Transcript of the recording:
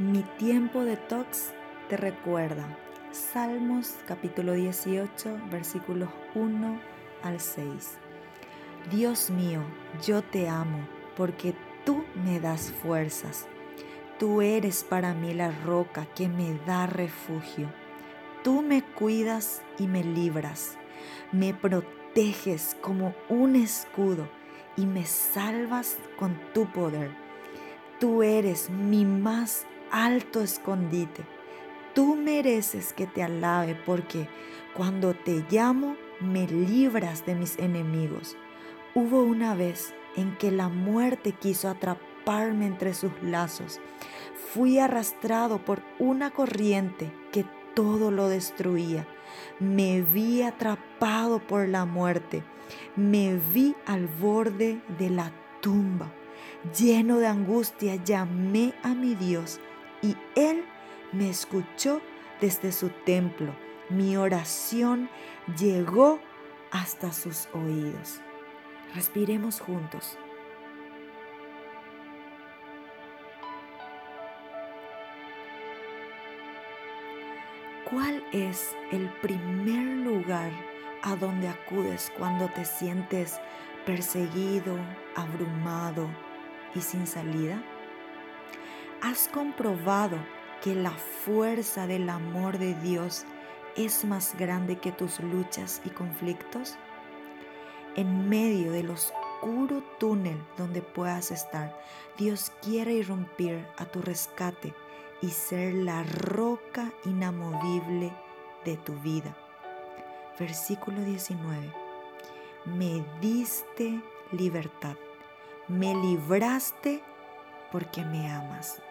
Mi tiempo de tox te recuerda. Salmos capítulo 18 versículos 1 al 6. Dios mío, yo te amo porque tú me das fuerzas. Tú eres para mí la roca que me da refugio. Tú me cuidas y me libras. Me proteges como un escudo y me salvas con tu poder. Tú eres mi más alto escondite. Tú mereces que te alabe porque cuando te llamo me libras de mis enemigos. Hubo una vez en que la muerte quiso atraparme entre sus lazos. Fui arrastrado por una corriente que todo lo destruía. Me vi atrapado por la muerte. Me vi al borde de la tumba. Lleno de angustia llamé a mi Dios y Él me escuchó desde su templo. Mi oración llegó hasta sus oídos. Respiremos juntos. ¿Cuál es el primer lugar a donde acudes cuando te sientes perseguido, abrumado y sin salida? ¿Has comprobado que la fuerza del amor de Dios es más grande que tus luchas y conflictos? En medio del oscuro túnel donde puedas estar, Dios quiere irrumpir a tu rescate y ser la roca inamovible de tu vida. Versículo 19. Me diste libertad, me libraste porque me amas.